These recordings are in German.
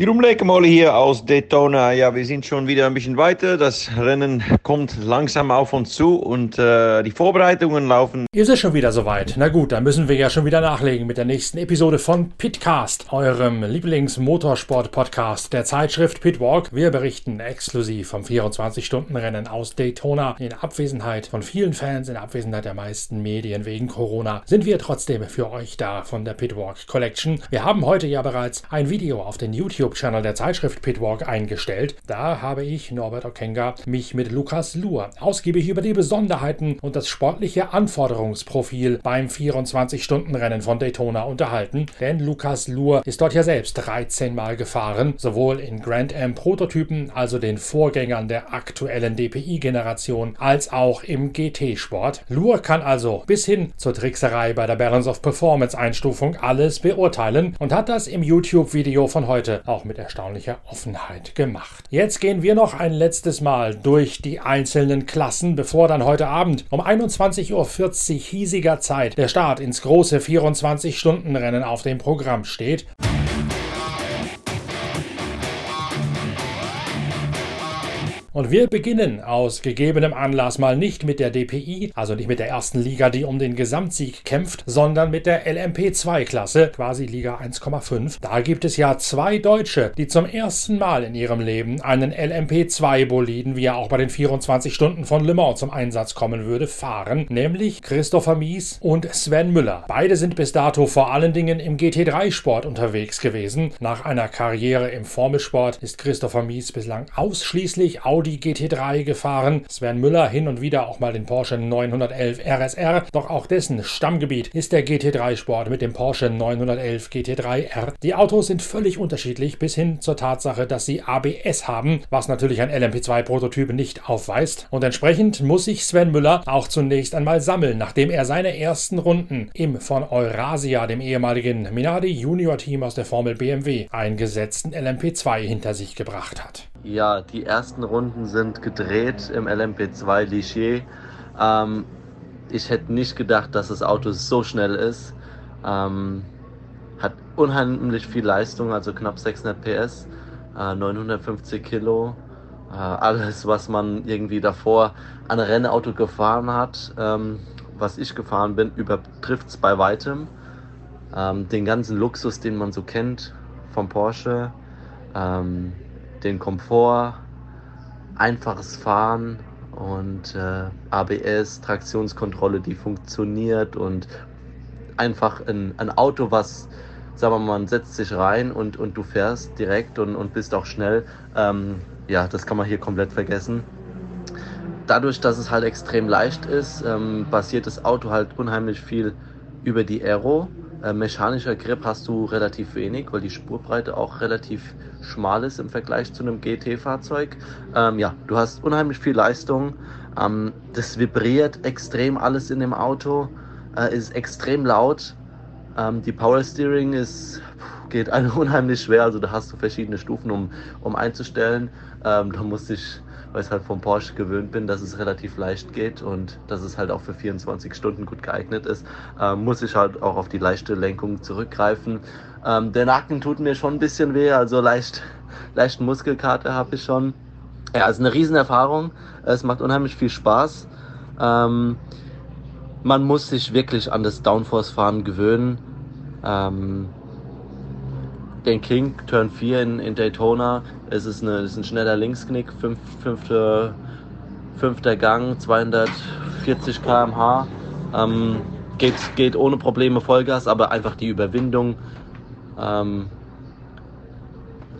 Jeroen Lekemolen hier aus Daytona. Ja, wir sind schon wieder ein bisschen weiter. Das Rennen kommt langsam auf uns zu und äh, die Vorbereitungen laufen. Ist es schon wieder soweit? Na gut, dann müssen wir ja schon wieder nachlegen mit der nächsten Episode von Pitcast, eurem Lieblings-Motorsport-Podcast der Zeitschrift Pitwalk. Wir berichten exklusiv vom 24-Stunden-Rennen aus Daytona. In Abwesenheit von vielen Fans, in Abwesenheit der meisten Medien wegen Corona, sind wir trotzdem für euch da von der Pitwalk Collection. Wir haben heute ja bereits ein Video auf den YouTube-Channel der Zeitschrift Pitwalk eingestellt. Da habe ich, Norbert Okenga, mich mit Lukas Luhr ausgiebig über die Besonderheiten und das sportliche Anforderungsprofil beim 24-Stunden-Rennen von Daytona unterhalten. Denn Lukas Luhr ist dort ja selbst 13 Mal gefahren, sowohl in Grand Am Prototypen, also den Vorgängern der aktuellen DPI-Generation, als auch im GT-Sport. Luhr kann also bis hin zur Trickserei bei der Balance of Performance-Einstufung alles beurteilen und hat das im YouTube-Video von heute auch mit erstaunlicher Offenheit gemacht. Jetzt gehen wir noch ein letztes Mal durch die einzelnen Klassen, bevor dann heute Abend um 21.40 Uhr hiesiger Zeit der Start ins große 24-Stunden-Rennen auf dem Programm steht. Und wir beginnen aus gegebenem Anlass mal nicht mit der DPI, also nicht mit der ersten Liga, die um den Gesamtsieg kämpft, sondern mit der LMP2-Klasse, quasi Liga 1,5. Da gibt es ja zwei Deutsche, die zum ersten Mal in ihrem Leben einen LMP2-Boliden, wie er auch bei den 24 Stunden von Le Mans zum Einsatz kommen würde, fahren, nämlich Christopher Mies und Sven Müller. Beide sind bis dato vor allen Dingen im GT3-Sport unterwegs gewesen. Nach einer Karriere im Formelsport ist Christopher Mies bislang ausschließlich Auto Audi GT3 gefahren. Sven Müller hin und wieder auch mal den Porsche 911 RSR. Doch auch dessen Stammgebiet ist der GT3-Sport mit dem Porsche 911 GT3R. Die Autos sind völlig unterschiedlich bis hin zur Tatsache, dass sie ABS haben, was natürlich ein LMP2-Prototyp nicht aufweist. Und entsprechend muss sich Sven Müller auch zunächst einmal sammeln, nachdem er seine ersten Runden im von Eurasia, dem ehemaligen Minardi Junior Team aus der Formel BMW, eingesetzten LMP2 hinter sich gebracht hat. Ja, die ersten Runden sind gedreht im LMP2 Ligier. Ähm, ich hätte nicht gedacht, dass das Auto so schnell ist. Ähm, hat unheimlich viel Leistung, also knapp 600 PS, äh, 950 Kilo. Äh, alles, was man irgendwie davor an Rennauto gefahren hat, ähm, was ich gefahren bin, übertrifft es bei weitem. Ähm, den ganzen Luxus, den man so kennt vom Porsche. Den Komfort, einfaches Fahren und äh, ABS, Traktionskontrolle, die funktioniert und einfach ein, ein Auto, was, sagen wir mal, man setzt sich rein und, und du fährst direkt und, und bist auch schnell. Ähm, ja, das kann man hier komplett vergessen. Dadurch, dass es halt extrem leicht ist, ähm, basiert das Auto halt unheimlich viel über die Aero. Äh, mechanischer Grip hast du relativ wenig, weil die Spurbreite auch relativ schmal ist im Vergleich zu einem GT-Fahrzeug. Ähm, ja, du hast unheimlich viel Leistung. Ähm, das vibriert extrem alles in dem Auto, äh, ist extrem laut. Ähm, die Power Steering ist, geht einem unheimlich schwer, also da hast du verschiedene Stufen, um, um einzustellen. Ähm, da muss ich weil ich halt vom Porsche gewöhnt bin, dass es relativ leicht geht und dass es halt auch für 24 Stunden gut geeignet ist, äh, muss ich halt auch auf die leichte Lenkung zurückgreifen. Ähm, der Nacken tut mir schon ein bisschen weh, also leicht, leichten Muskelkater habe ich schon. Ja, es ist eine Riesenerfahrung. Es macht unheimlich viel Spaß. Ähm, man muss sich wirklich an das Downforce-Fahren gewöhnen. Ähm, den King Turn 4 in, in Daytona. Es ist, eine, es ist ein schneller Linksknick, fünf, fünfter, fünfter Gang, 240 km/h. Ähm, geht, geht ohne Probleme Vollgas, aber einfach die Überwindung, ähm,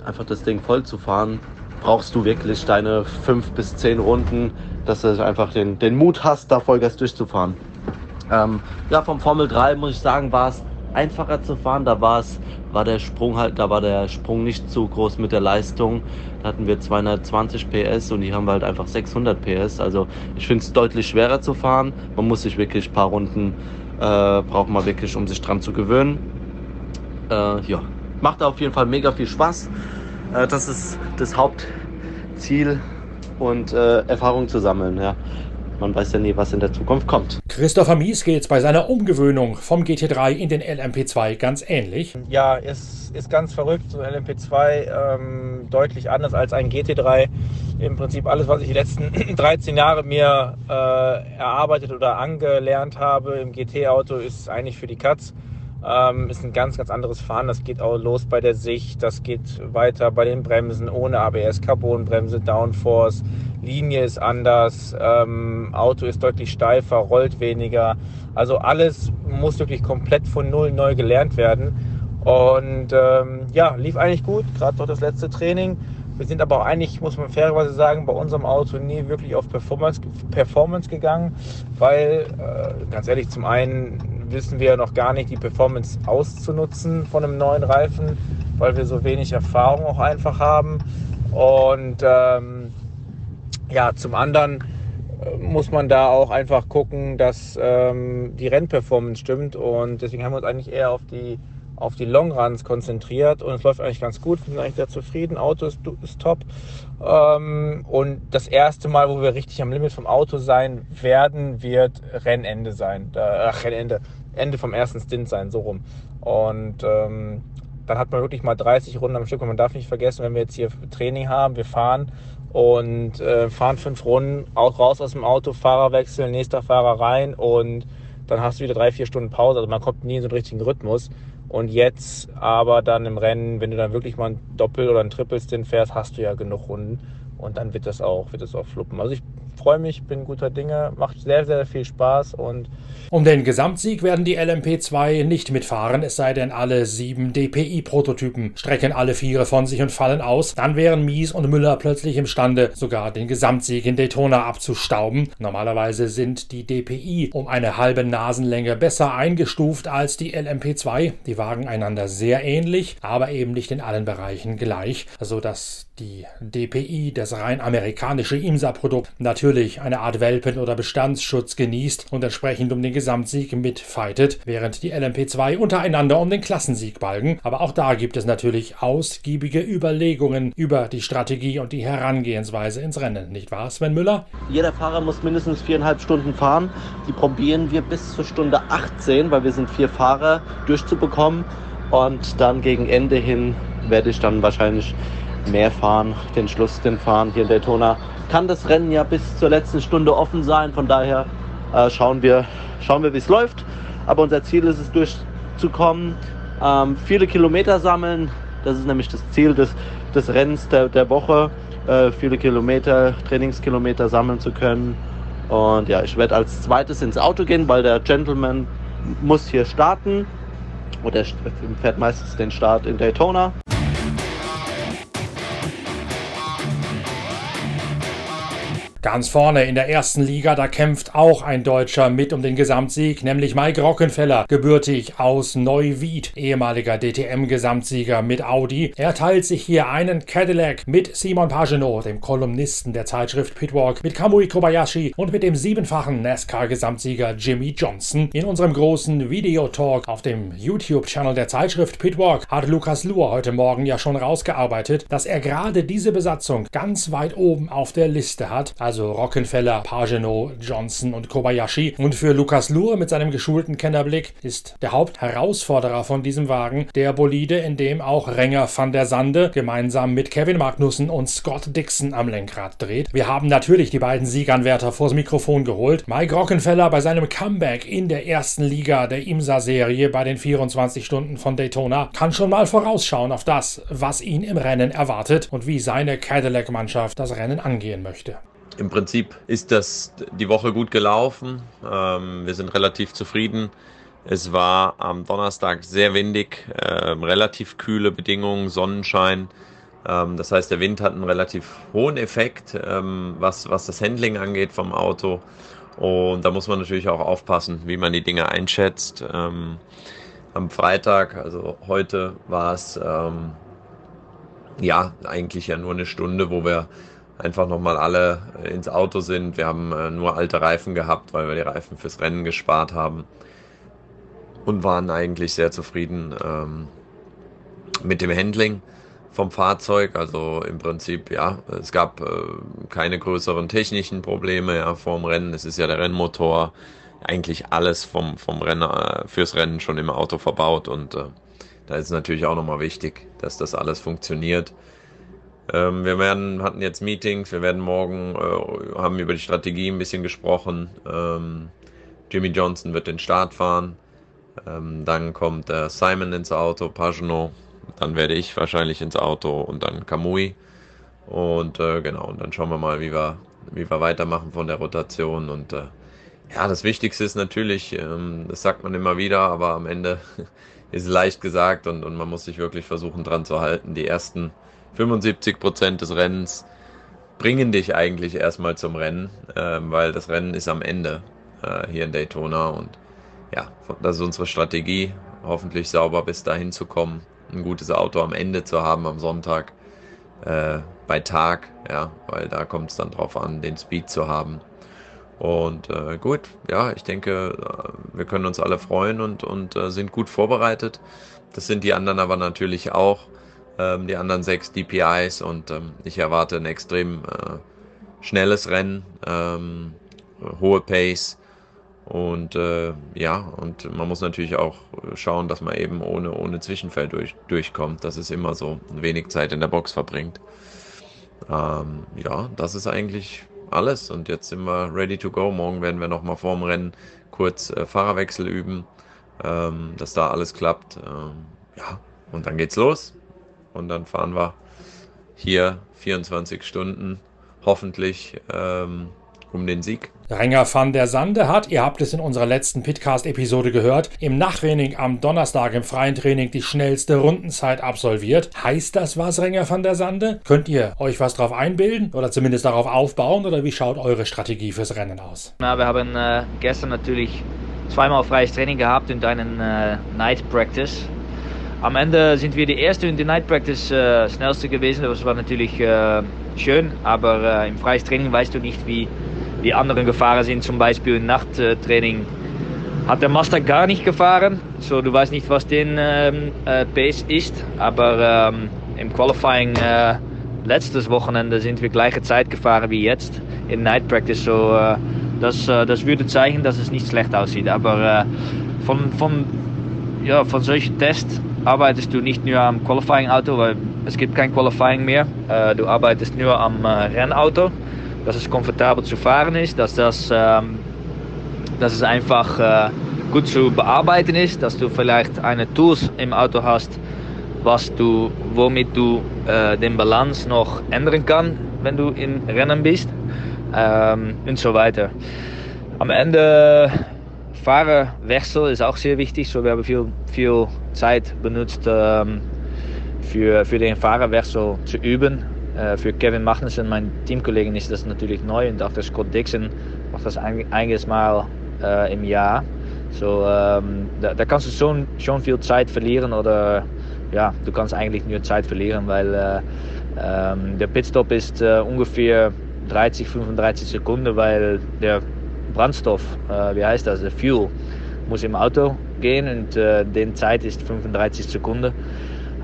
einfach das Ding voll zu fahren, brauchst du wirklich deine fünf bis zehn Runden, dass du einfach den, den Mut hast, da Vollgas durchzufahren. Ähm, ja, vom Formel 3 muss ich sagen, war es einfacher zu fahren. Da war es, war der Sprung halt, da war der Sprung nicht so groß mit der Leistung. Da hatten wir 220 PS und die haben wir halt einfach 600 PS. Also ich finde es deutlich schwerer zu fahren. Man muss sich wirklich ein paar Runden äh, braucht man wirklich, um sich dran zu gewöhnen. Äh, ja, macht auf jeden Fall mega viel Spaß. Äh, das ist das Hauptziel und äh, Erfahrung zu sammeln. Ja. Man weiß ja nie, was in der Zukunft kommt. Christopher Mies geht es bei seiner Umgewöhnung vom GT3 in den LMP2 ganz ähnlich. Ja, es ist ganz verrückt. So LMP2 ähm, deutlich anders als ein GT3. Im Prinzip alles, was ich die letzten 13 Jahre mir äh, erarbeitet oder angelernt habe im GT-Auto, ist eigentlich für die Katz. Ähm, ist ein ganz, ganz anderes Fahren. Das geht auch los bei der Sicht, das geht weiter bei den Bremsen ohne ABS, Carbonbremse, Downforce, Linie ist anders, ähm, Auto ist deutlich steifer, rollt weniger. Also alles muss wirklich komplett von Null neu gelernt werden. Und ähm, ja, lief eigentlich gut, gerade doch das letzte Training. Wir sind aber auch eigentlich, muss man fairerweise sagen, bei unserem Auto nie wirklich auf Performance, Performance gegangen, weil, äh, ganz ehrlich, zum einen wissen wir noch gar nicht, die Performance auszunutzen von einem neuen Reifen, weil wir so wenig Erfahrung auch einfach haben. Und ähm, ja, zum anderen äh, muss man da auch einfach gucken, dass ähm, die Rennperformance stimmt. Und deswegen haben wir uns eigentlich eher auf die, auf die Longruns konzentriert. Und es läuft eigentlich ganz gut. Wir sind eigentlich sehr zufrieden. Auto ist, ist top. Ähm, und das erste Mal, wo wir richtig am Limit vom Auto sein werden, wird Rennende sein. Äh, Rennende. Ende vom ersten Stint sein, so rum. Und ähm, dann hat man wirklich mal 30 Runden am Stück. Und man darf nicht vergessen, wenn wir jetzt hier Training haben, wir fahren und äh, fahren fünf Runden, auch raus aus dem Auto, Fahrer wechseln, nächster Fahrer rein und dann hast du wieder drei, vier Stunden Pause. Also man kommt nie in so einen richtigen Rhythmus. Und jetzt aber dann im Rennen, wenn du dann wirklich mal ein Doppel- oder ein Triple-Stint fährst, hast du ja genug Runden und dann wird das auch, wird das auch fluppen. Also ich freue mich, bin guter Dinge, macht sehr, sehr viel Spaß und um den Gesamtsieg werden die LMP2 nicht mitfahren, es sei denn alle sieben DPI-Prototypen strecken alle Viere von sich und fallen aus. Dann wären Mies und Müller plötzlich imstande, sogar den Gesamtsieg in Daytona abzustauben. Normalerweise sind die DPI um eine halbe Nasenlänge besser eingestuft als die LMP2. Die wagen einander sehr ähnlich, aber eben nicht in allen Bereichen gleich, sodass die DPI, das rein amerikanische IMSA-Produkt, natürlich eine Art Welpen- oder Bestandsschutz genießt und entsprechend um den Gesamtsieg mitfightet, während die LMP2 untereinander um den Klassensieg balgen. Aber auch da gibt es natürlich ausgiebige Überlegungen über die Strategie und die Herangehensweise ins Rennen, nicht wahr, Sven Müller? Jeder Fahrer muss mindestens viereinhalb Stunden fahren. Die probieren wir bis zur Stunde 18, weil wir sind vier Fahrer, durchzubekommen. Und dann gegen Ende hin werde ich dann wahrscheinlich mehr fahren, den Schluss, den fahren hier in Daytona. Kann das Rennen ja bis zur letzten Stunde offen sein, von daher äh, schauen wir, schauen wir wie es läuft. Aber unser Ziel ist es, durchzukommen, ähm, viele Kilometer sammeln. Das ist nämlich das Ziel des, des Rennens der, der Woche, äh, viele Kilometer, Trainingskilometer sammeln zu können. Und ja, ich werde als zweites ins Auto gehen, weil der Gentleman muss hier starten. Und er fährt meistens den Start in Daytona. Ganz vorne in der ersten Liga, da kämpft auch ein Deutscher mit um den Gesamtsieg, nämlich Mike Rockenfeller, gebürtig aus Neuwied, ehemaliger DTM-Gesamtsieger mit Audi. Er teilt sich hier einen Cadillac mit Simon Pagenaud, dem Kolumnisten der Zeitschrift Pitwalk, mit Kamui Kobayashi und mit dem siebenfachen NASCAR-Gesamtsieger Jimmy Johnson. In unserem großen Videotalk auf dem YouTube-Channel der Zeitschrift Pitwalk hat Lukas Luhr heute Morgen ja schon rausgearbeitet, dass er gerade diese Besatzung ganz weit oben auf der Liste hat also Rockenfeller, Pagenot, Johnson und Kobayashi. Und für Lukas Luhr mit seinem geschulten Kennerblick ist der Hauptherausforderer von diesem Wagen der Bolide, in dem auch Renger van der Sande gemeinsam mit Kevin Magnussen und Scott Dixon am Lenkrad dreht. Wir haben natürlich die beiden Sieganwärter vors Mikrofon geholt. Mike Rockenfeller bei seinem Comeback in der ersten Liga der IMSA-Serie bei den 24 Stunden von Daytona kann schon mal vorausschauen auf das, was ihn im Rennen erwartet und wie seine Cadillac-Mannschaft das Rennen angehen möchte. Im Prinzip ist das die Woche gut gelaufen. Ähm, wir sind relativ zufrieden. Es war am Donnerstag sehr windig, äh, relativ kühle Bedingungen, Sonnenschein. Ähm, das heißt, der Wind hat einen relativ hohen Effekt, ähm, was, was das Handling angeht vom Auto. Und da muss man natürlich auch aufpassen, wie man die Dinge einschätzt. Ähm, am Freitag, also heute, war es ähm, ja eigentlich ja nur eine Stunde, wo wir einfach nochmal alle ins Auto sind. Wir haben äh, nur alte Reifen gehabt, weil wir die Reifen fürs Rennen gespart haben und waren eigentlich sehr zufrieden ähm, mit dem Handling. vom Fahrzeug. Also im Prinzip, ja, es gab äh, keine größeren technischen Probleme ja, vorm Rennen. Es ist ja der Rennmotor, eigentlich alles vom, vom Rennen, äh, fürs Rennen schon im Auto verbaut und äh, da ist natürlich auch nochmal wichtig, dass das alles funktioniert. Ähm, wir werden, hatten jetzt Meetings, wir werden morgen, äh, haben über die Strategie ein bisschen gesprochen. Ähm, Jimmy Johnson wird den Start fahren. Ähm, dann kommt äh, Simon ins Auto, Pagano, dann werde ich wahrscheinlich ins Auto und dann Kamui. Und äh, genau, und dann schauen wir mal, wie wir, wie wir weitermachen von der Rotation. Und äh, ja, das Wichtigste ist natürlich, ähm, das sagt man immer wieder, aber am Ende ist leicht gesagt und, und man muss sich wirklich versuchen dran zu halten. Die ersten 75 Prozent des Rennens bringen dich eigentlich erstmal zum Rennen, äh, weil das Rennen ist am Ende äh, hier in Daytona und ja, das ist unsere Strategie, hoffentlich sauber bis dahin zu kommen ein gutes Auto am Ende zu haben am Sonntag äh, bei Tag, ja, weil da kommt es dann drauf an, den Speed zu haben. Und äh, gut, ja, ich denke, äh, wir können uns alle freuen und, und äh, sind gut vorbereitet. Das sind die anderen aber natürlich auch, ähm, die anderen sechs DPIs und ähm, ich erwarte ein extrem äh, schnelles Rennen, ähm, hohe Pace und äh, ja, und man muss natürlich auch schauen, dass man eben ohne, ohne Zwischenfall durch, durchkommt. Das ist immer so, wenig Zeit in der Box verbringt. Ähm, ja, das ist eigentlich alles. Und jetzt sind wir ready to go. Morgen werden wir nochmal vorm Rennen kurz äh, Fahrerwechsel üben, ähm, dass da alles klappt. Ähm, ja, und dann geht's los. Und dann fahren wir hier 24 Stunden hoffentlich ähm, um den Sieg. Renger van der Sande hat, ihr habt es in unserer letzten Pitcast-Episode gehört, im Nachttraining am Donnerstag im freien Training die schnellste Rundenzeit absolviert. Heißt das was, Renger van der Sande? Könnt ihr euch was darauf einbilden oder zumindest darauf aufbauen oder wie schaut eure Strategie fürs Rennen aus? Na, wir haben äh, gestern natürlich zweimal freies Training gehabt und einen äh, Night Practice. Am Ende sind wir die Erste in der Night Practice äh, schnellste gewesen. Das war natürlich äh, schön, aber äh, im freies Training weißt du nicht, wie die anderen gefahren sind. Zum Beispiel im Nachttraining hat der Master gar nicht gefahren. So, du weißt nicht, was den ähm, äh, Pace ist. Aber ähm, im Qualifying äh, letztes Wochenende sind wir gleiche Zeit gefahren wie jetzt in Night Practice. So, das, das würde zeigen, dass es nicht schlecht aussieht. Aber von, von, ja, von solchen Tests arbeitest du nicht nur am Qualifying-Auto, weil es gibt kein Qualifying mehr. Äh, du arbeitest nur am Rennauto dass es komfortabel zu fahren ist, dass, das, ähm, dass es einfach äh, gut zu bearbeiten ist, dass du vielleicht eine Tools im Auto hast, was du, womit du äh, den Balance noch ändern kann, wenn du im Rennen bist ähm, und so weiter. Am Ende Fahrerwechsel ist auch sehr wichtig. So, wir haben viel, viel Zeit benutzt ähm, für, für den Fahrerwechsel zu üben. Äh, für Kevin Magnussen, mein Teamkollegen, ist das natürlich neu und auch der Scott Dixon macht das einiges Mal äh, im Jahr. So, ähm, da, da, kannst du schon, schon viel Zeit verlieren oder ja, du kannst eigentlich nur Zeit verlieren, weil äh, ähm, der Pitstop ist äh, ungefähr 30, 35 Sekunden, weil der Brandstoff, äh, wie heißt das, der Fuel, muss im Auto gehen und äh, die Zeit ist 35 Sekunden.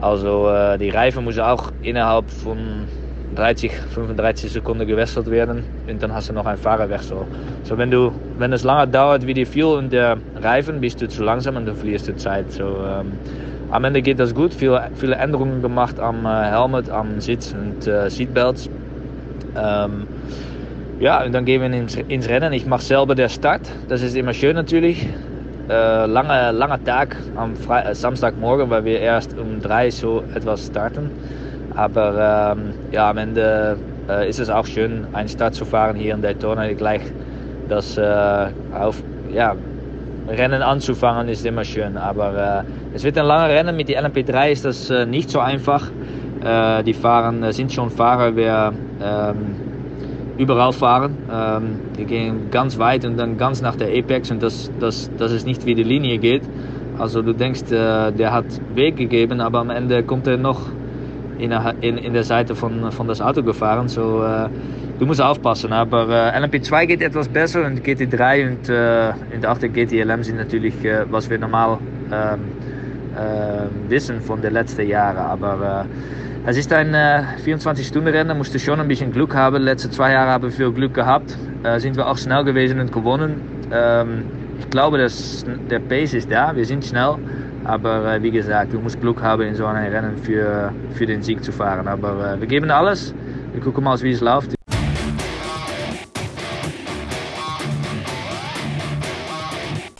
Also äh, die Reifen müssen auch innerhalb von 30, 35 Sekunden gewechselt werden und dann hast du noch einen Fahrerwechsel. So wenn du, wenn es lange dauert wie die Fuel und der Reifen, bist du zu langsam und dann verlierst du Zeit. So, ähm, am Ende geht das gut. Viel, viele Änderungen gemacht am äh, Helmet, am Sitz und äh, Seatbelts. Ähm, ja, und dann gehen wir ins, ins Rennen. Ich mache selber den Start. Das ist immer schön natürlich. Äh, lange, langer Tag am Fre äh, Samstagmorgen, weil wir erst um drei so etwas starten. Aber ähm, ja, am Ende äh, ist es auch schön, einen Start zu fahren hier in Daytona. Gleich das äh, auf, ja, Rennen anzufangen ist immer schön. Aber äh, es wird ein langer Rennen. Mit der LMP3 ist das äh, nicht so einfach. die fahren, sind schon Fahrer, wir ähm, überall fahren. Ähm, die gehen ganz weit und dann ganz nach der Apex und das, das, das ist nicht wie die Linie geht. Also du denkst, äh, der hat Weg gegeben, aber am Ende kommt er noch in, in, in der Seite von, von das Auto gefahren. So, äh, du musst aufpassen. Aber äh, LMP2 geht etwas besser und GT3 und, äh, auch der GTLM sind natürlich, äh, was wir normal ähm, äh, wissen von den letzten Jahren. Aber Es ist ein äh, 24-Stunden-Rennen, da musst du schon ein bisschen Glück haben. Die letzten zwei Jahre haben wir Glück gehabt. Äh, sind wir auch schnell gewesen und gewonnen. Ähm, ich glaube, dass der Pace ist da, wir sind schnell. Aber äh, wie gesagt, du musst Glück haben, in so einem Rennen für, für den Sieg zu fahren. Aber äh, wir geben alles. Wir gucken mal, wie es läuft.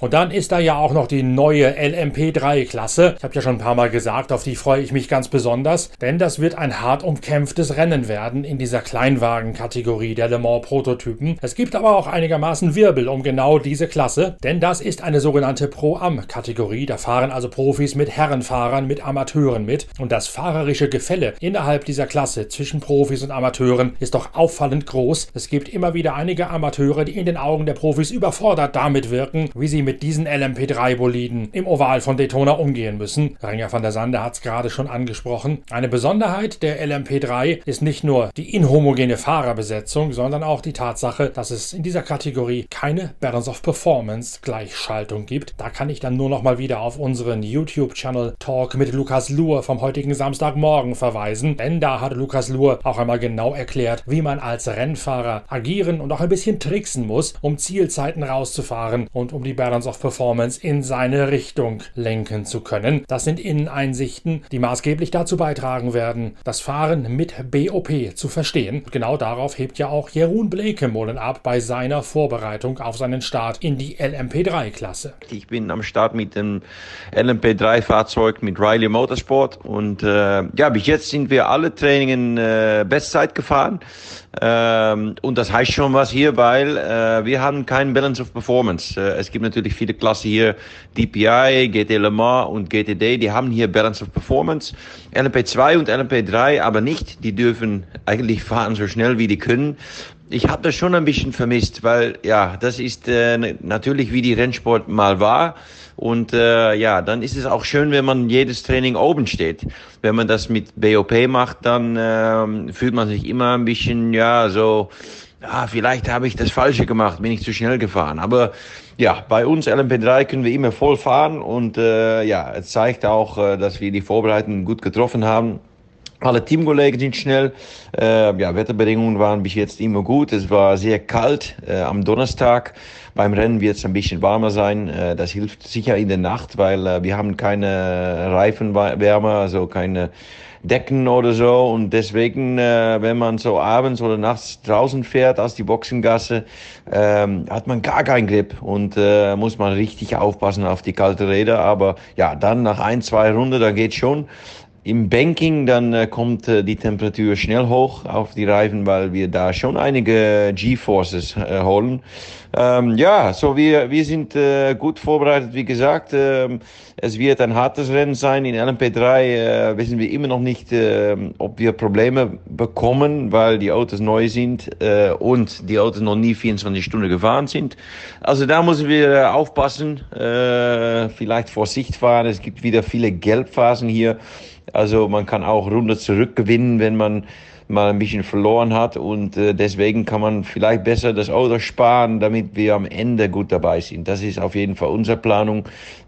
Und dann ist da ja auch noch die neue LMP3-Klasse. Ich habe ja schon ein paar Mal gesagt, auf die freue ich mich ganz besonders, denn das wird ein hart umkämpftes Rennen werden in dieser Kleinwagen-Kategorie der Le Mans-Prototypen. Es gibt aber auch einigermaßen Wirbel um genau diese Klasse, denn das ist eine sogenannte Pro-Am-Kategorie. Da fahren also Profis mit Herrenfahrern, mit Amateuren mit. Und das fahrerische Gefälle innerhalb dieser Klasse zwischen Profis und Amateuren ist doch auffallend groß. Es gibt immer wieder einige Amateure, die in den Augen der Profis überfordert damit wirken, wie sie mit diesen LMP3-Boliden im Oval von Daytona umgehen müssen. Ranger van der Sande hat es gerade schon angesprochen. Eine Besonderheit der LMP3 ist nicht nur die inhomogene Fahrerbesetzung, sondern auch die Tatsache, dass es in dieser Kategorie keine Balance of Performance Gleichschaltung gibt. Da kann ich dann nur noch mal wieder auf unseren YouTube-Channel Talk mit Lukas Luhr vom heutigen Samstagmorgen verweisen, denn da hat Lukas Luhr auch einmal genau erklärt, wie man als Rennfahrer agieren und auch ein bisschen tricksen muss, um Zielzeiten rauszufahren und um die Balance Balance of Performance in seine Richtung lenken zu können. Das sind Inneneinsichten, die maßgeblich dazu beitragen werden, das Fahren mit BOP zu verstehen. Genau darauf hebt ja auch Jeroen Blekemolen ab bei seiner Vorbereitung auf seinen Start in die LMP3-Klasse. Ich bin am Start mit dem LMP3-Fahrzeug mit Riley Motorsport und äh, ja, bis jetzt sind wir alle Trainingen äh, Bestzeit gefahren. Ähm, und das heißt schon was hier, weil äh, wir haben keinen Balance of Performance. Äh, es gibt natürlich viele Klassen hier, DPI, GT Le Mans und GTD, die haben hier Balance of Performance. LMP2 und LMP3 aber nicht. Die dürfen eigentlich fahren so schnell wie die können. Ich habe das schon ein bisschen vermisst, weil ja, das ist äh, natürlich wie die Rennsport mal war. Und äh, ja, dann ist es auch schön, wenn man jedes Training oben steht. Wenn man das mit BOP macht, dann äh, fühlt man sich immer ein bisschen, ja, so, ja, vielleicht habe ich das Falsche gemacht, bin ich zu schnell gefahren. Aber ja, bei uns LMP3 können wir immer voll fahren und äh, ja, es zeigt auch, äh, dass wir die Vorbereitungen gut getroffen haben. Alle Teamkollegen sind schnell. Äh, ja, Wetterbedingungen waren bis jetzt immer gut. Es war sehr kalt äh, am Donnerstag. Beim Rennen wird es ein bisschen warmer sein. Äh, das hilft sicher in der Nacht, weil äh, wir haben keine Reifenwärme, also keine Decken oder so. Und deswegen, äh, wenn man so abends oder nachts draußen fährt aus die Boxengasse, ähm, hat man gar keinen Grip und äh, muss man richtig aufpassen auf die kalte Räder. Aber ja, dann nach ein, zwei Runden, dann geht schon. Im Banking dann äh, kommt äh, die Temperatur schnell hoch auf die Reifen, weil wir da schon einige G-Forces äh, holen. Ähm, ja, so wir, wir sind äh, gut vorbereitet, wie gesagt. Ähm, es wird ein hartes Rennen sein. In LMP3 äh, wissen wir immer noch nicht, äh, ob wir Probleme bekommen, weil die Autos neu sind äh, und die Autos noch nie 24 Stunden gefahren sind. Also da müssen wir äh, aufpassen, äh, vielleicht Vorsicht fahren. Es gibt wieder viele Gelbphasen hier. Also man kann auch Runde zurückgewinnen, wenn man mal ein bisschen verloren hat und äh, deswegen kann man vielleicht besser das Auto sparen, damit wir am Ende gut dabei sind. Das ist auf jeden Fall unsere Planung.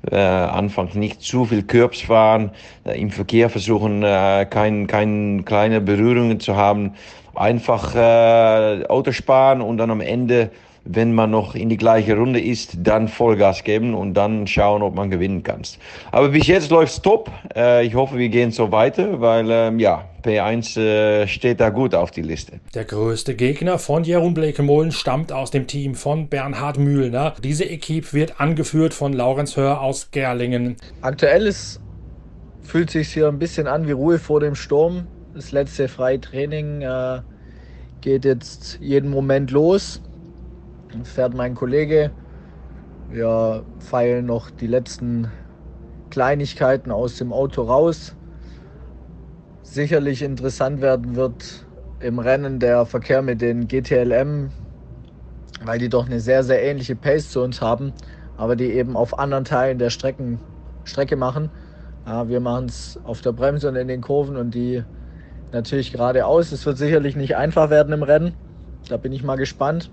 Äh, anfangs nicht zu viel Kürbs fahren, äh, im Verkehr versuchen, äh, kein, kein kleine Berührungen zu haben, einfach äh, Auto sparen und dann am Ende wenn man noch in die gleiche Runde ist, dann Vollgas geben und dann schauen, ob man gewinnen kann. Aber bis jetzt läuft's top. Äh, ich hoffe, wir gehen so weiter, weil ähm, ja, P1 äh, steht da gut auf die Liste. Der größte Gegner von Jeroen Blekemolen stammt aus dem Team von Bernhard Mühlner. Diese Equipe wird angeführt von Laurenz Hör aus Gerlingen. Aktuell ist, fühlt sich hier ein bisschen an wie Ruhe vor dem Sturm. Das letzte freie Training äh, geht jetzt jeden Moment los. Dann fährt mein Kollege. Wir feilen noch die letzten Kleinigkeiten aus dem Auto raus. Sicherlich interessant werden wird im Rennen der Verkehr mit den GTLM, weil die doch eine sehr, sehr ähnliche Pace zu uns haben, aber die eben auf anderen Teilen der Strecken, Strecke machen. Ja, wir machen es auf der Bremse und in den Kurven und die natürlich geradeaus. Es wird sicherlich nicht einfach werden im Rennen. Da bin ich mal gespannt.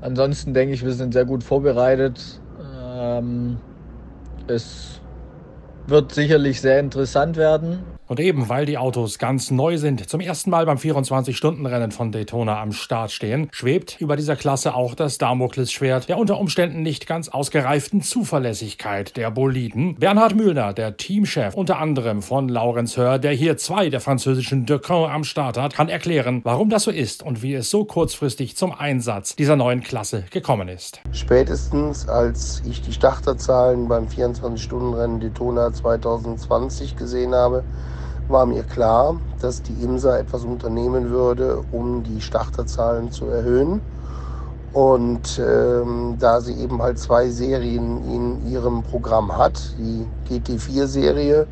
Ansonsten denke ich, wir sind sehr gut vorbereitet. Ähm, es wird sicherlich sehr interessant werden. Und eben weil die Autos ganz neu sind, zum ersten Mal beim 24-Stunden-Rennen von Daytona am Start stehen, schwebt über dieser Klasse auch das Damoklesschwert der unter Umständen nicht ganz ausgereiften Zuverlässigkeit der Boliden. Bernhard Mühlner, der Teamchef unter anderem von Laurens Hör, der hier zwei der französischen Decon am Start hat, kann erklären, warum das so ist und wie es so kurzfristig zum Einsatz dieser neuen Klasse gekommen ist. Spätestens als ich die Starterzahlen beim 24-Stunden-Rennen Daytona 2020 gesehen habe, war mir klar, dass die IMSA etwas unternehmen würde, um die Starterzahlen zu erhöhen. Und ähm, da sie eben halt zwei Serien in ihrem Programm hat, die GT4-Serie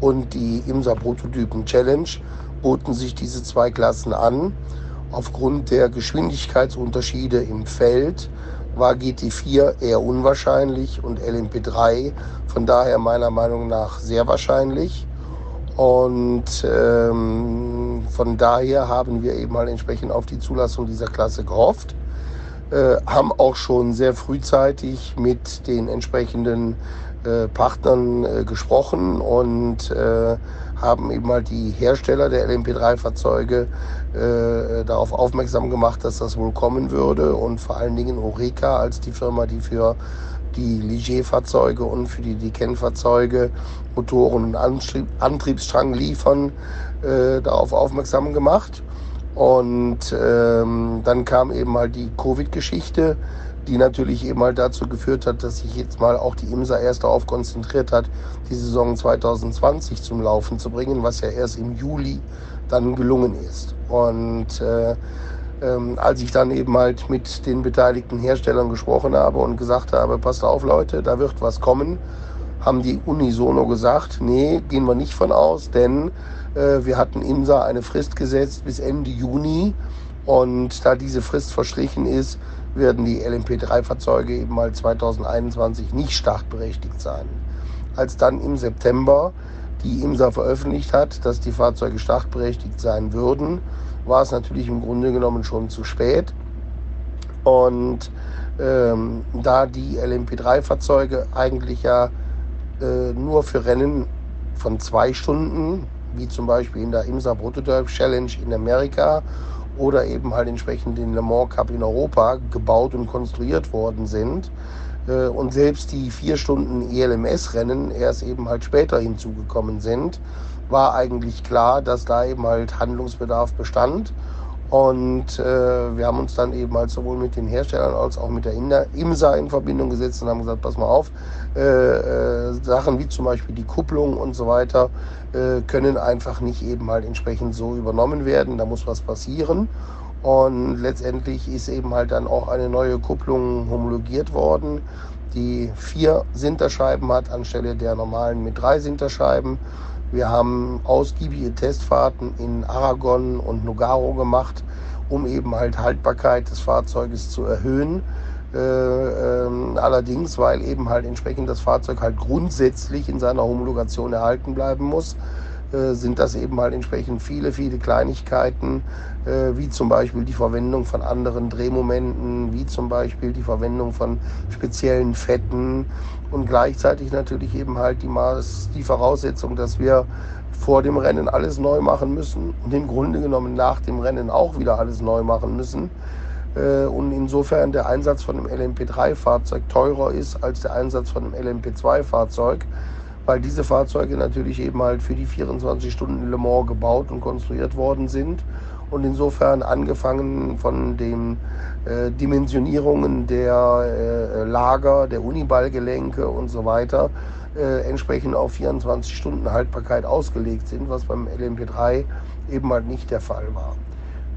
und die IMSA Prototypen Challenge, boten sich diese zwei Klassen an. Aufgrund der Geschwindigkeitsunterschiede im Feld war GT4 eher unwahrscheinlich und LMP3 von daher meiner Meinung nach sehr wahrscheinlich. Und ähm, von daher haben wir eben mal entsprechend auf die Zulassung dieser Klasse gehofft, äh, haben auch schon sehr frühzeitig mit den entsprechenden äh, Partnern äh, gesprochen und äh, haben eben mal die Hersteller der LMP3-Fahrzeuge äh, darauf aufmerksam gemacht, dass das wohl kommen würde. Und vor allen Dingen Oreca als die Firma, die für die Ligier-Fahrzeuge und für die Decan-Fahrzeuge Motoren und Antrieb, Antriebsstrang liefern, äh, darauf aufmerksam gemacht. Und ähm, dann kam eben mal die Covid-Geschichte, die natürlich eben mal dazu geführt hat, dass sich jetzt mal auch die IMSA erst darauf konzentriert hat, die Saison 2020 zum Laufen zu bringen, was ja erst im Juli dann gelungen ist. Und äh, ähm, als ich dann eben halt mit den beteiligten Herstellern gesprochen habe und gesagt habe, passt auf Leute, da wird was kommen, haben die unisono gesagt, nee, gehen wir nicht von aus, denn äh, wir hatten IMSA eine Frist gesetzt bis Ende Juni und da diese Frist verstrichen ist, werden die LMP3-Fahrzeuge eben mal 2021 nicht startberechtigt sein. Als dann im September die IMSA veröffentlicht hat, dass die Fahrzeuge startberechtigt sein würden, war es natürlich im Grunde genommen schon zu spät. Und ähm, da die LMP3-Fahrzeuge eigentlich ja äh, nur für Rennen von zwei Stunden, wie zum Beispiel in der IMSA Prototype Challenge in Amerika oder eben halt entsprechend den Le Mans Cup in Europa gebaut und konstruiert worden sind. Äh, und selbst die vier Stunden ELMS-Rennen erst eben halt später hinzugekommen sind, war eigentlich klar, dass da eben halt Handlungsbedarf bestand. Und äh, wir haben uns dann eben halt sowohl mit den Herstellern als auch mit der IMSA in Verbindung gesetzt und haben gesagt, pass mal auf, äh, äh, Sachen wie zum Beispiel die Kupplung und so weiter äh, können einfach nicht eben halt entsprechend so übernommen werden. Da muss was passieren. Und letztendlich ist eben halt dann auch eine neue Kupplung homologiert worden, die vier Sinterscheiben hat anstelle der normalen mit drei Sinterscheiben. Wir haben ausgiebige Testfahrten in Aragon und Nogaro gemacht, um eben halt Haltbarkeit des Fahrzeuges zu erhöhen. Äh, äh, allerdings, weil eben halt entsprechend das Fahrzeug halt grundsätzlich in seiner Homologation erhalten bleiben muss, äh, sind das eben halt entsprechend viele, viele Kleinigkeiten, wie zum Beispiel die Verwendung von anderen Drehmomenten, wie zum Beispiel die Verwendung von speziellen Fetten und gleichzeitig natürlich eben halt die, Maß, die Voraussetzung, dass wir vor dem Rennen alles neu machen müssen und im Grunde genommen nach dem Rennen auch wieder alles neu machen müssen. Äh, und insofern der Einsatz von einem LMP3-Fahrzeug teurer ist als der Einsatz von einem LMP2-Fahrzeug weil diese Fahrzeuge natürlich eben halt für die 24 Stunden Le Mans gebaut und konstruiert worden sind und insofern angefangen von den äh, Dimensionierungen der äh, Lager, der Uniballgelenke und so weiter äh, entsprechend auf 24 Stunden Haltbarkeit ausgelegt sind, was beim LMP3 eben halt nicht der Fall war.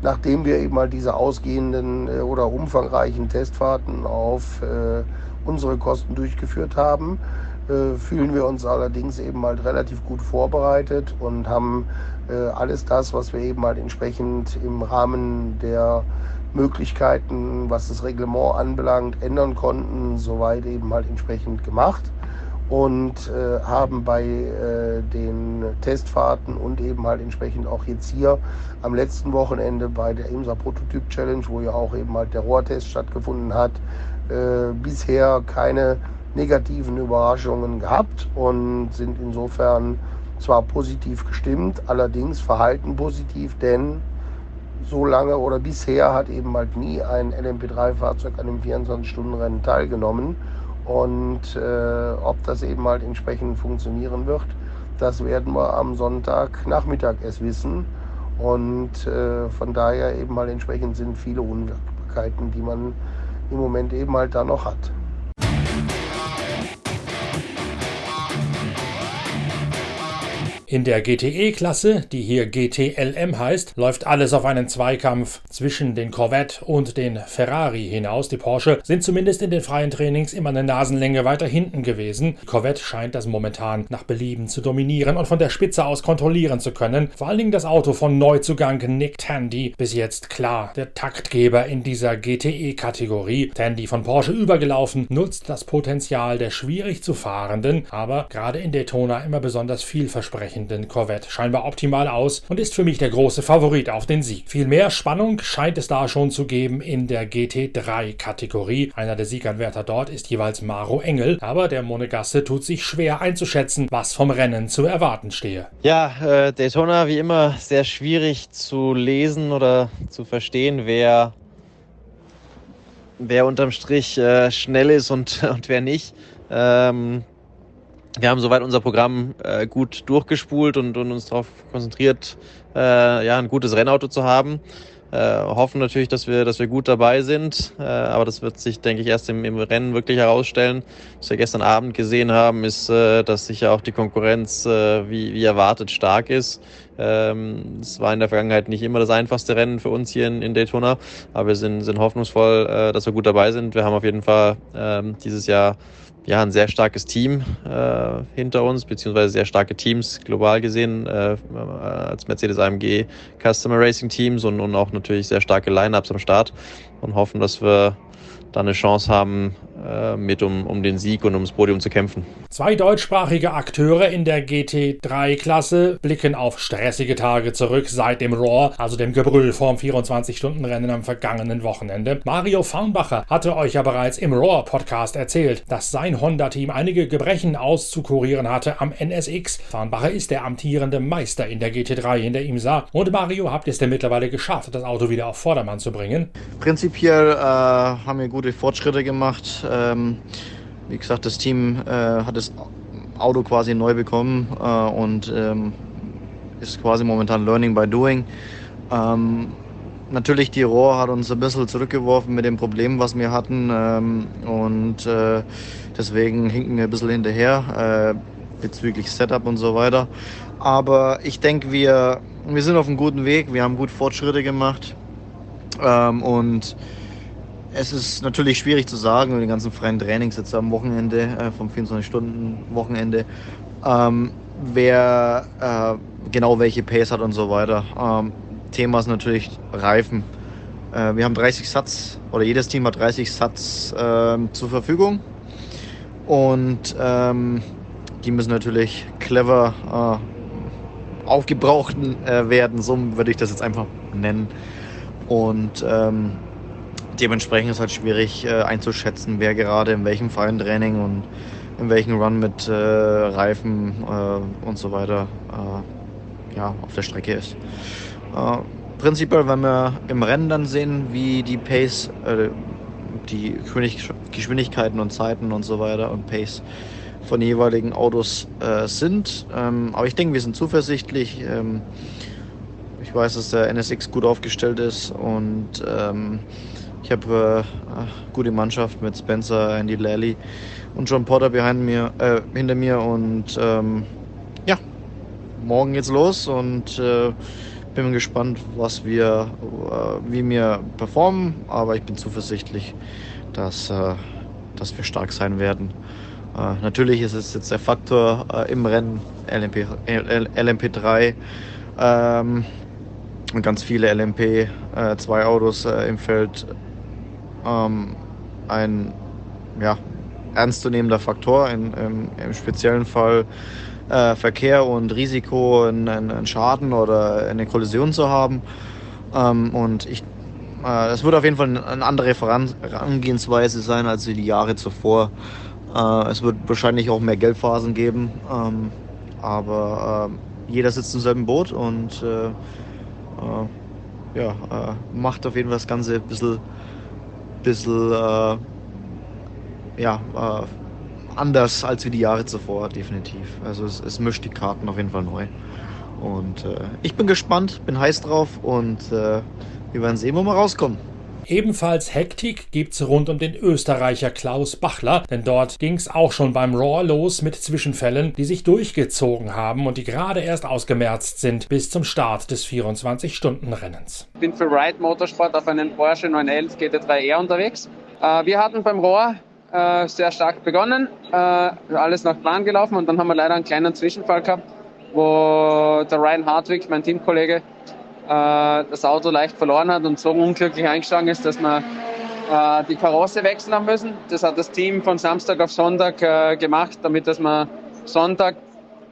Nachdem wir eben halt diese ausgehenden äh, oder umfangreichen Testfahrten auf äh, unsere Kosten durchgeführt haben, äh, fühlen wir uns allerdings eben halt relativ gut vorbereitet und haben äh, alles das, was wir eben halt entsprechend im Rahmen der Möglichkeiten, was das Reglement anbelangt, ändern konnten, soweit eben halt entsprechend gemacht und äh, haben bei äh, den Testfahrten und eben halt entsprechend auch jetzt hier am letzten Wochenende bei der IMSA Prototyp Challenge, wo ja auch eben halt der Rohrtest stattgefunden hat, äh, bisher keine negativen Überraschungen gehabt und sind insofern zwar positiv gestimmt, allerdings verhalten positiv, denn so lange oder bisher hat eben halt nie ein LMP3-Fahrzeug an einem 24-Stunden-Rennen teilgenommen. Und äh, ob das eben halt entsprechend funktionieren wird, das werden wir am Sonntagnachmittag erst wissen. Und äh, von daher eben halt entsprechend sind viele Unwirkbarkeiten, die man im Moment eben halt da noch hat. In der GTE-Klasse, die hier GTLM heißt, läuft alles auf einen Zweikampf zwischen den Corvette und den Ferrari hinaus. Die Porsche sind zumindest in den freien Trainings immer eine Nasenlänge weiter hinten gewesen. Die Corvette scheint das momentan nach Belieben zu dominieren und von der Spitze aus kontrollieren zu können. Vor allen Dingen das Auto von Neuzugang Nick Tandy, bis jetzt klar der Taktgeber in dieser GTE-Kategorie. Tandy von Porsche übergelaufen, nutzt das Potenzial der schwierig zu fahrenden, aber gerade in Daytona immer besonders vielversprechend entsprechenden Corvette scheinbar optimal aus und ist für mich der große Favorit auf den Sieg. Viel mehr Spannung scheint es da schon zu geben in der GT3-Kategorie. Einer der Sieganwärter dort ist jeweils Maro Engel, aber der Monegasse tut sich schwer einzuschätzen, was vom Rennen zu erwarten stehe. Ja, äh, Daytona wie immer sehr schwierig zu lesen oder zu verstehen, wer wer unterm Strich äh, schnell ist und, und wer nicht. Ähm, wir haben soweit unser Programm äh, gut durchgespult und, und uns darauf konzentriert, äh, ja, ein gutes Rennauto zu haben. Äh, hoffen natürlich, dass wir, dass wir gut dabei sind, äh, aber das wird sich, denke ich, erst im, im Rennen wirklich herausstellen. Was wir gestern Abend gesehen haben, ist, äh, dass sicher auch die Konkurrenz äh, wie, wie erwartet stark ist. Ähm, es war in der Vergangenheit nicht immer das einfachste Rennen für uns hier in, in Daytona, aber wir sind, sind hoffnungsvoll, äh, dass wir gut dabei sind. Wir haben auf jeden Fall ähm, dieses Jahr ja, ein sehr starkes Team äh, hinter uns, beziehungsweise sehr starke Teams global gesehen, äh, als Mercedes AMG Customer Racing Teams und, und auch natürlich sehr starke Lineups am Start und hoffen, dass wir da eine Chance haben, mit um, um den Sieg und ums Podium zu kämpfen. Zwei deutschsprachige Akteure in der GT3-Klasse blicken auf stressige Tage zurück seit dem Raw, also dem Gebrüll vorm 24-Stunden-Rennen am vergangenen Wochenende. Mario Faunbacher hatte euch ja bereits im Raw-Podcast erzählt, dass sein Honda-Team einige Gebrechen auszukurieren hatte am NSX. Faunbacher ist der amtierende Meister in der GT3 in der IMSA. Und Mario, habt ihr es denn mittlerweile geschafft, das Auto wieder auf Vordermann zu bringen? Prinzipiell äh, haben wir gute Fortschritte gemacht. Ähm, wie gesagt, das Team äh, hat das Auto quasi neu bekommen äh, und ähm, ist quasi momentan Learning by Doing. Ähm, natürlich, die Rohr hat uns ein bisschen zurückgeworfen mit dem Problem, was wir hatten. Ähm, und äh, deswegen hinken wir ein bisschen hinterher äh, bezüglich Setup und so weiter. Aber ich denke, wir, wir sind auf einem guten Weg. Wir haben gut Fortschritte gemacht. Ähm, und es ist natürlich schwierig zu sagen, mit den ganzen freien Trainings jetzt am Wochenende, äh, vom 24-Stunden-Wochenende, ähm, wer äh, genau welche Pace hat und so weiter. Ähm, Thema ist natürlich Reifen. Äh, wir haben 30 Satz, oder jedes Team hat 30 Satz äh, zur Verfügung. Und ähm, die müssen natürlich clever äh, aufgebraucht äh, werden, so würde ich das jetzt einfach nennen. Und ähm, dementsprechend ist es halt schwierig äh, einzuschätzen, wer gerade in welchem freien Training und in welchem Run mit äh, Reifen äh, und so weiter äh, ja, auf der Strecke ist. Äh, prinzipiell, wenn wir im Rennen dann sehen, wie die Pace, äh, die Geschwindigkeiten und Zeiten und so weiter und Pace von jeweiligen Autos sind. Ähm, aber ich denke, wir sind zuversichtlich. Ähm, ich weiß, dass der NSX gut aufgestellt ist und ähm, ich habe äh, gute Mannschaft mit Spencer, Andy Lally und John Potter mir, äh, hinter mir und ähm, ja, morgen geht's los und äh, bin gespannt, was wir, äh, wie wir performen, aber ich bin zuversichtlich, dass, äh, dass wir stark sein werden. Äh, natürlich ist es jetzt der Faktor äh, im Rennen LMP, LMP3 ähm, und ganz viele LMP 2 äh, äh, im Feld ähm, ein ja, ernstzunehmender Faktor, in, im, im speziellen Fall äh, Verkehr und Risiko, einen, Schaden oder eine Kollision zu haben. Ähm, und ich, äh, es wird auf jeden Fall eine andere Herangehensweise sein als die Jahre zuvor. Äh, es wird wahrscheinlich auch mehr Geldphasen geben. Ähm, aber äh, jeder sitzt im selben Boot und äh, äh ja, macht auf jeden Fall das Ganze ein bisschen, bisschen äh, ja, anders als wie die Jahre zuvor, definitiv. Also es, es mischt die Karten auf jeden Fall neu. Und äh, ich bin gespannt, bin heiß drauf und äh, wir werden sehen, wo wir rauskommen. Ebenfalls Hektik gibt's rund um den Österreicher Klaus Bachler, denn dort ging's auch schon beim Raw los mit Zwischenfällen, die sich durchgezogen haben und die gerade erst ausgemerzt sind bis zum Start des 24-Stunden-Rennens. Ich bin für Ride Motorsport auf einem Porsche 911 GT3R unterwegs. Äh, wir hatten beim Raw äh, sehr stark begonnen, äh, alles nach Plan gelaufen und dann haben wir leider einen kleinen Zwischenfall gehabt, wo der Ryan Hartwig, mein Teamkollege, das Auto leicht verloren hat und so unglücklich eingeschlagen ist, dass wir äh, die Karosse wechseln haben müssen. Das hat das Team von Samstag auf Sonntag äh, gemacht, damit dass wir Sonntag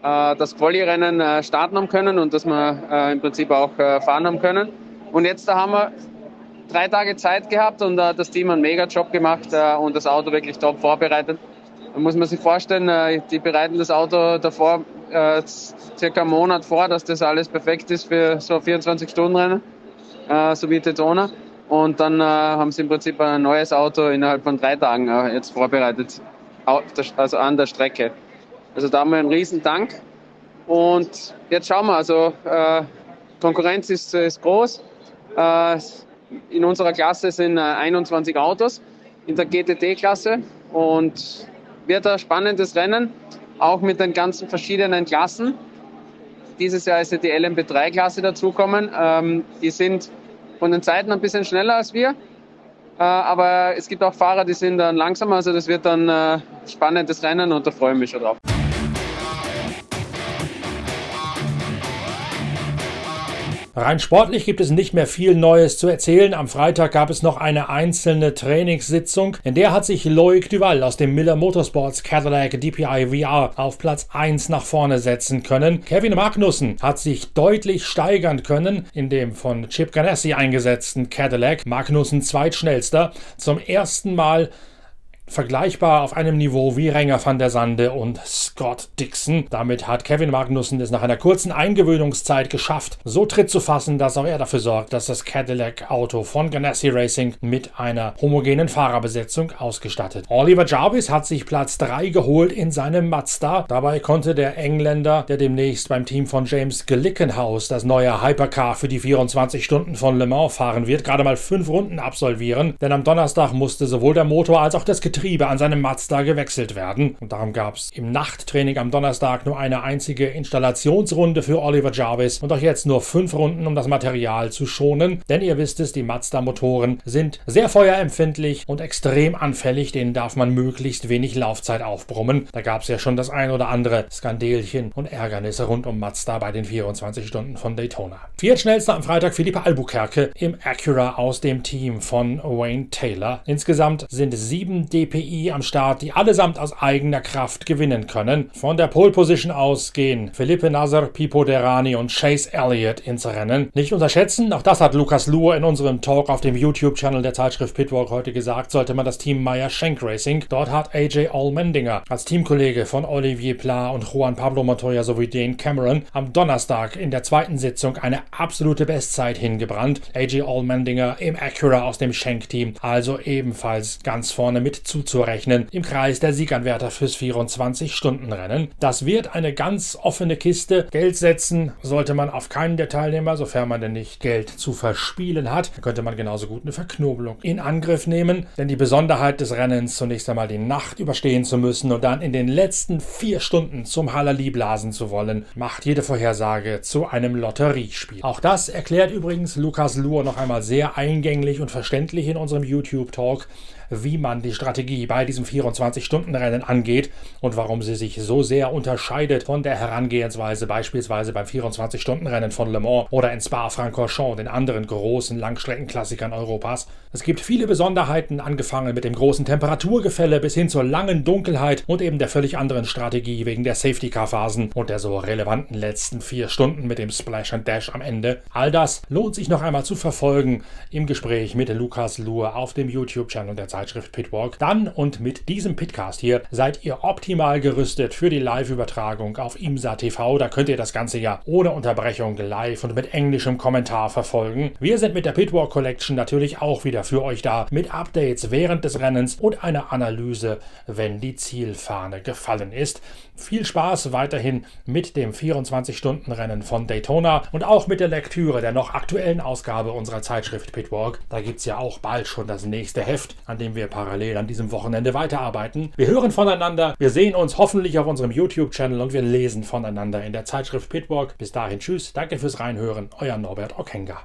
das Quali-Rennen starten haben können und dass wir im Prinzip auch fahren haben können. Und jetzt da haben wir drei Tage Zeit gehabt und äh, das Team einen mega Job gemacht äh, und das Auto wirklich top vorbereitet. Da muss man sich vorstellen, äh, die bereiten das Auto davor äh, circa einen Monat vor, dass das alles perfekt ist für so 24-Stunden-Rennen, äh, so wie Daytona. Und dann äh, haben sie im Prinzip ein neues Auto innerhalb von drei Tagen äh, jetzt vorbereitet, also an der Strecke. Also da haben wir einen riesen Dank. Und jetzt schauen wir, also äh, Konkurrenz ist, ist groß. Äh, in unserer Klasse sind 21 Autos in der GTT-Klasse und wird ein spannendes Rennen auch mit den ganzen verschiedenen Klassen. Dieses Jahr ist ja die LMP3-Klasse dazukommen. Ähm, die sind von den Zeiten ein bisschen schneller als wir. Äh, aber es gibt auch Fahrer, die sind dann langsamer. Also das wird dann äh, spannendes Rennen und da freue ich mich schon drauf. Rein sportlich gibt es nicht mehr viel Neues zu erzählen. Am Freitag gab es noch eine einzelne Trainingssitzung, in der hat sich Loic Duval aus dem Miller Motorsports Cadillac DPI VR auf Platz 1 nach vorne setzen können. Kevin Magnussen hat sich deutlich steigern können in dem von Chip Ganassi eingesetzten Cadillac. Magnussen zweitschnellster. Zum ersten Mal vergleichbar auf einem Niveau wie Renger van der Sande und Scott Dixon. Damit hat Kevin Magnussen es nach einer kurzen Eingewöhnungszeit geschafft, so Tritt zu fassen, dass auch er dafür sorgt, dass das Cadillac-Auto von Ganassi Racing mit einer homogenen Fahrerbesetzung ausgestattet. Oliver Jarvis hat sich Platz 3 geholt in seinem Mazda. Dabei konnte der Engländer, der demnächst beim Team von James Glickenhaus das neue Hypercar für die 24 Stunden von Le Mans fahren wird, gerade mal fünf Runden absolvieren, denn am Donnerstag musste sowohl der Motor als auch das Getriebe an seinem Mazda gewechselt werden. Und darum gab es im Nachttraining am Donnerstag nur eine einzige Installationsrunde für Oliver Jarvis und auch jetzt nur fünf Runden, um das Material zu schonen. Denn ihr wisst es, die Mazda-Motoren sind sehr feuerempfindlich und extrem anfällig. Denen darf man möglichst wenig Laufzeit aufbrummen. Da gab es ja schon das ein oder andere Skandelchen und Ärgernisse rund um Mazda bei den 24 Stunden von Daytona. Viertschnellster am Freitag Philippe Albuquerque im Acura aus dem Team von Wayne Taylor. Insgesamt sind sieben D DPI am Start, die allesamt aus eigener Kraft gewinnen können. Von der Pole Position aus gehen Felipe Nasser, Pipo Derani und Chase Elliott ins Rennen. Nicht unterschätzen, auch das hat Lukas Luhr in unserem Talk auf dem YouTube-Channel der Zeitschrift Pitwalk heute gesagt, sollte man das Team Meyer Schenk Racing. Dort hat AJ Allmendinger als Teamkollege von Olivier Pla und Juan Pablo Montoya sowie Dane Cameron am Donnerstag in der zweiten Sitzung eine absolute Bestzeit hingebrannt. AJ Allmendinger im Acura aus dem Schenk-Team, also ebenfalls ganz vorne mit zuzurechnen im Kreis der Sieganwärter fürs 24-Stunden-Rennen. Das wird eine ganz offene Kiste. Geld setzen sollte man auf keinen der Teilnehmer, sofern man denn nicht Geld zu verspielen hat. Da könnte man genauso gut eine Verknobelung in Angriff nehmen, denn die Besonderheit des Rennens, zunächst einmal die Nacht überstehen zu müssen und dann in den letzten vier Stunden zum Halali blasen zu wollen, macht jede Vorhersage zu einem Lotteriespiel. Auch das erklärt übrigens Lukas Luhr noch einmal sehr eingänglich und verständlich in unserem YouTube-Talk wie man die Strategie bei diesem 24-Stunden-Rennen angeht und warum sie sich so sehr unterscheidet von der Herangehensweise beispielsweise beim 24-Stunden-Rennen von Le Mans oder in Spa-Francorchamps, den anderen großen Langstreckenklassikern Europas. Es gibt viele Besonderheiten, angefangen mit dem großen Temperaturgefälle bis hin zur langen Dunkelheit und eben der völlig anderen Strategie wegen der Safety-Car-Phasen und der so relevanten letzten vier Stunden mit dem Splash and Dash am Ende. All das lohnt sich noch einmal zu verfolgen im Gespräch mit Lukas Luhr auf dem YouTube-Channel der Zeit Zeitschrift Pitwalk. Dann und mit diesem Pitcast hier seid ihr optimal gerüstet für die Live-Übertragung auf IMSA TV. Da könnt ihr das Ganze ja ohne Unterbrechung live und mit englischem Kommentar verfolgen. Wir sind mit der Pitwalk Collection natürlich auch wieder für euch da mit Updates während des Rennens und einer Analyse, wenn die Zielfahne gefallen ist. Viel Spaß weiterhin mit dem 24-Stunden-Rennen von Daytona und auch mit der Lektüre der noch aktuellen Ausgabe unserer Zeitschrift Pitwalk. Da gibt es ja auch bald schon das nächste Heft, an dem wir parallel an diesem Wochenende weiterarbeiten. Wir hören voneinander, wir sehen uns hoffentlich auf unserem YouTube-Channel und wir lesen voneinander in der Zeitschrift Pitwalk. Bis dahin, tschüss, danke fürs Reinhören, euer Norbert Okenga.